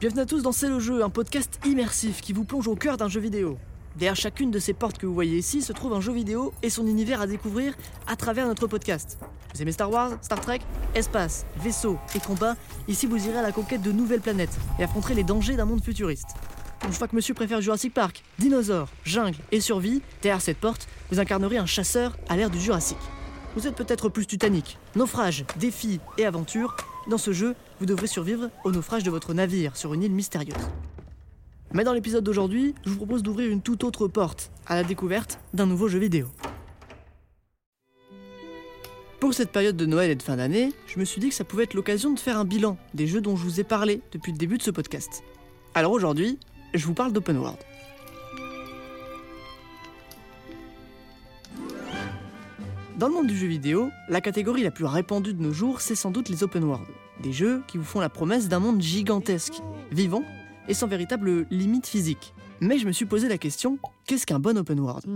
Bienvenue à tous dans C'est le jeu, un podcast immersif qui vous plonge au cœur d'un jeu vidéo. Derrière chacune de ces portes que vous voyez ici se trouve un jeu vidéo et son univers à découvrir à travers notre podcast. Vous aimez Star Wars, Star Trek, espace, vaisseau et combat Ici vous irez à la conquête de nouvelles planètes et affronterez les dangers d'un monde futuriste. Une fois que monsieur préfère Jurassic Park, dinosaures, jungle et survie, derrière cette porte, vous incarnerez un chasseur à l'ère du Jurassique. Vous êtes peut-être plus Titanic, naufrage, défis et aventure. Dans ce jeu, vous devrez survivre au naufrage de votre navire sur une île mystérieuse. Mais dans l'épisode d'aujourd'hui, je vous propose d'ouvrir une toute autre porte à la découverte d'un nouveau jeu vidéo. Pour cette période de Noël et de fin d'année, je me suis dit que ça pouvait être l'occasion de faire un bilan des jeux dont je vous ai parlé depuis le début de ce podcast. Alors aujourd'hui, je vous parle d'open world. Dans le monde du jeu vidéo, la catégorie la plus répandue de nos jours, c'est sans doute les open world. Des jeux qui vous font la promesse d'un monde gigantesque, vivant et sans véritable limite physique. Mais je me suis posé la question, qu'est-ce qu'un bon open world?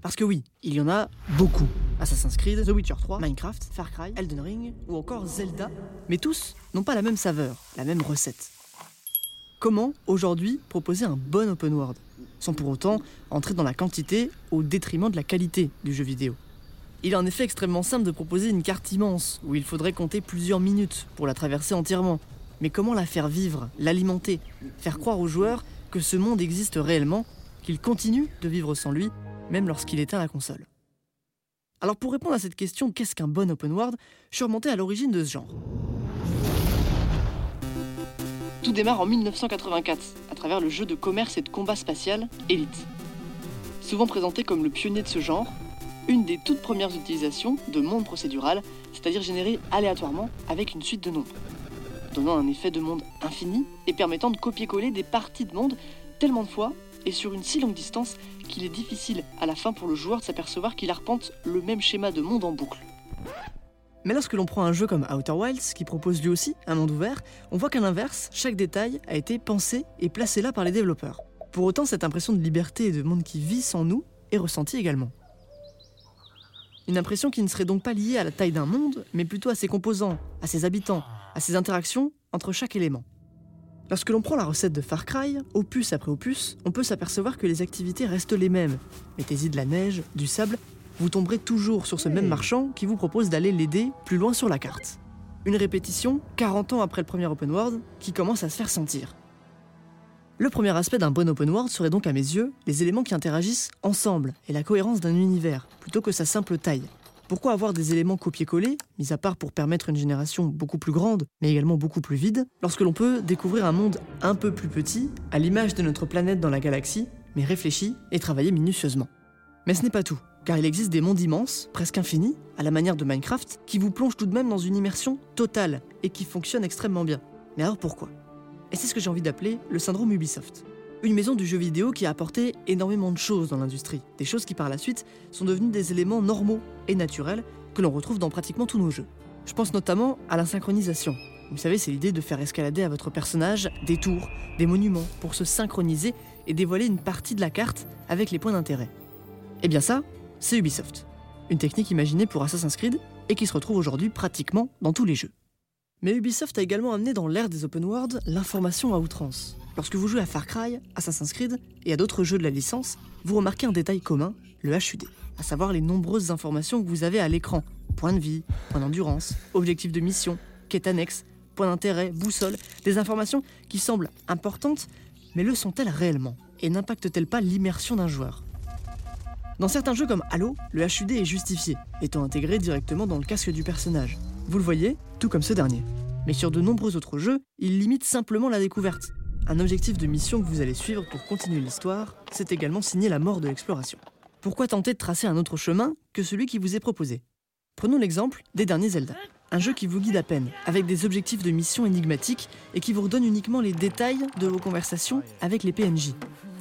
Parce que oui, il y en a beaucoup. Assassin's Creed, The Witcher 3, Minecraft, Far Cry, Elden Ring ou encore Zelda. Mais tous n'ont pas la même saveur, la même recette. Comment, aujourd'hui, proposer un bon open world? Sans pour autant entrer dans la quantité au détriment de la qualité du jeu vidéo. Il est en effet extrêmement simple de proposer une carte immense, où il faudrait compter plusieurs minutes pour la traverser entièrement. Mais comment la faire vivre, l'alimenter, faire croire aux joueurs que ce monde existe réellement, qu'il continue de vivre sans lui, même lorsqu'il éteint la console? Alors pour répondre à cette question, qu'est-ce qu'un bon open world? Je suis remonté à l'origine de ce genre. Tout démarre en 1984, à travers le jeu de commerce et de combat spatial Elite. Souvent présenté comme le pionnier de ce genre, une des toutes premières utilisations de monde procédural, c'est-à-dire généré aléatoirement avec une suite de nombres, donnant un effet de monde infini et permettant de copier-coller des parties de monde tellement de fois et sur une si longue distance qu'il est difficile à la fin pour le joueur de s'apercevoir qu'il arpente le même schéma de monde en boucle. Mais lorsque l'on prend un jeu comme Outer Wilds, qui propose lui aussi un monde ouvert, on voit qu'à l'inverse, chaque détail a été pensé et placé là par les développeurs. Pour autant, cette impression de liberté et de monde qui vit sans nous est ressentie également. Une impression qui ne serait donc pas liée à la taille d'un monde, mais plutôt à ses composants, à ses habitants, à ses interactions entre chaque élément. Lorsque l'on prend la recette de Far Cry, opus après opus, on peut s'apercevoir que les activités restent les mêmes. Mettez-y de la neige, du sable, vous tomberez toujours sur ce même marchand qui vous propose d'aller l'aider plus loin sur la carte. Une répétition, 40 ans après le premier open world, qui commence à se faire sentir. Le premier aspect d'un bon open world serait donc à mes yeux les éléments qui interagissent ensemble et la cohérence d'un univers, plutôt que sa simple taille. Pourquoi avoir des éléments copiés-collés, mis à part pour permettre une génération beaucoup plus grande, mais également beaucoup plus vide, lorsque l'on peut découvrir un monde un peu plus petit, à l'image de notre planète dans la galaxie, mais réfléchi et travaillé minutieusement? Mais ce n'est pas tout, car il existe des mondes immenses, presque infinis, à la manière de Minecraft, qui vous plongent tout de même dans une immersion totale et qui fonctionnent extrêmement bien. Mais alors pourquoi? Et c'est ce que j'ai envie d'appeler le syndrome Ubisoft. Une maison du jeu vidéo qui a apporté énormément de choses dans l'industrie, des choses qui par la suite sont devenues des éléments normaux et naturels que l'on retrouve dans pratiquement tous nos jeux. Je pense notamment à la synchronisation. Vous savez, c'est l'idée de faire escalader à votre personnage des tours, des monuments, pour se synchroniser et dévoiler une partie de la carte avec les points d'intérêt. Eh bien ça, c'est Ubisoft. Une technique imaginée pour Assassin's Creed et qui se retrouve aujourd'hui pratiquement dans tous les jeux. Mais Ubisoft a également amené dans l'ère des open world l'information à outrance. Lorsque vous jouez à Far Cry, Assassin's Creed et à d'autres jeux de la licence, vous remarquez un détail commun, le HUD, à savoir les nombreuses informations que vous avez à l'écran. Point de vie, point d'endurance, objectif de mission, quête annexe, point d'intérêt, boussole, des informations qui semblent importantes, mais le sont-elles réellement Et n'impactent-elles pas l'immersion d'un joueur? Dans certains jeux comme Halo, le HUD est justifié, étant intégré directement dans le casque du personnage. Vous le voyez, tout comme ce dernier. Mais sur de nombreux autres jeux, il limite simplement la découverte. Un objectif de mission que vous allez suivre pour continuer l'histoire, c'est également signer la mort de l'exploration. Pourquoi tenter de tracer un autre chemin que celui qui vous est proposé? Prenons l'exemple des derniers Zelda. Un jeu qui vous guide à peine, avec des objectifs de mission énigmatiques et qui vous redonne uniquement les détails de vos conversations avec les PNJ.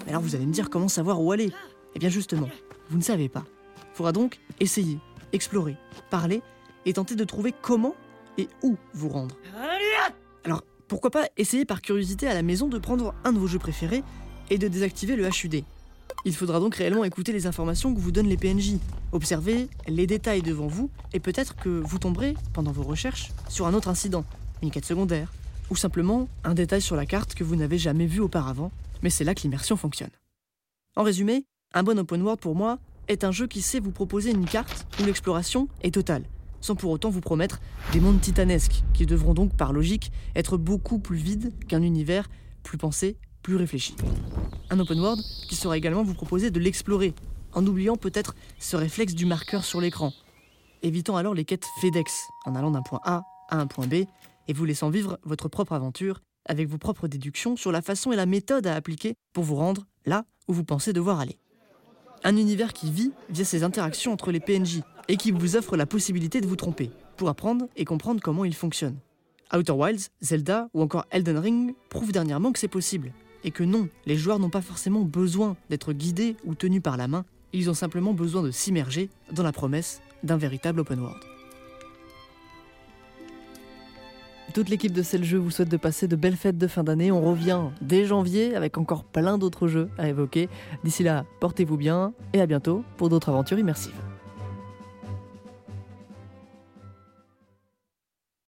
Alors vous allez me dire comment savoir où aller? Eh bien justement, vous ne savez pas. Il faudra donc essayer, explorer, parler et tenter de trouver comment et où vous rendre. Alors, pourquoi pas essayer par curiosité à la maison de prendre un de vos jeux préférés et de désactiver le HUD. Il faudra donc réellement écouter les informations que vous donnent les PNJ, observer les détails devant vous et peut-être que vous tomberez, pendant vos recherches, sur un autre incident, une quête secondaire, ou simplement un détail sur la carte que vous n'avez jamais vu auparavant, mais c'est là que l'immersion fonctionne. En résumé, un bon open world pour moi est un jeu qui sait vous proposer une carte où l'exploration est totale, sans pour autant vous promettre des mondes titanesques, qui devront donc par logique être beaucoup plus vides qu'un univers plus pensé, plus réfléchi. Un open world qui saura également vous proposer de l'explorer, en oubliant peut-être ce réflexe du marqueur sur l'écran, évitant alors les quêtes FedEx, en allant d'un point A à un point B, et vous laissant vivre votre propre aventure avec vos propres déductions sur la façon et la méthode à appliquer pour vous rendre là où vous pensez devoir aller. Un univers qui vit via ses interactions entre les PNJ et qui vous offre la possibilité de vous tromper pour apprendre et comprendre comment il fonctionne. Outer Wilds, Zelda ou encore Elden Ring prouvent dernièrement que c'est possible et que non, les joueurs n'ont pas forcément besoin d'être guidés ou tenus par la main, ils ont simplement besoin de s'immerger dans la promesse d'un véritable open world. Toute l'équipe de C'est le jeu vous souhaite de passer de belles fêtes de fin d'année. On revient dès janvier avec encore plein d'autres jeux à évoquer. D'ici là, portez-vous bien et à bientôt pour d'autres aventures immersives.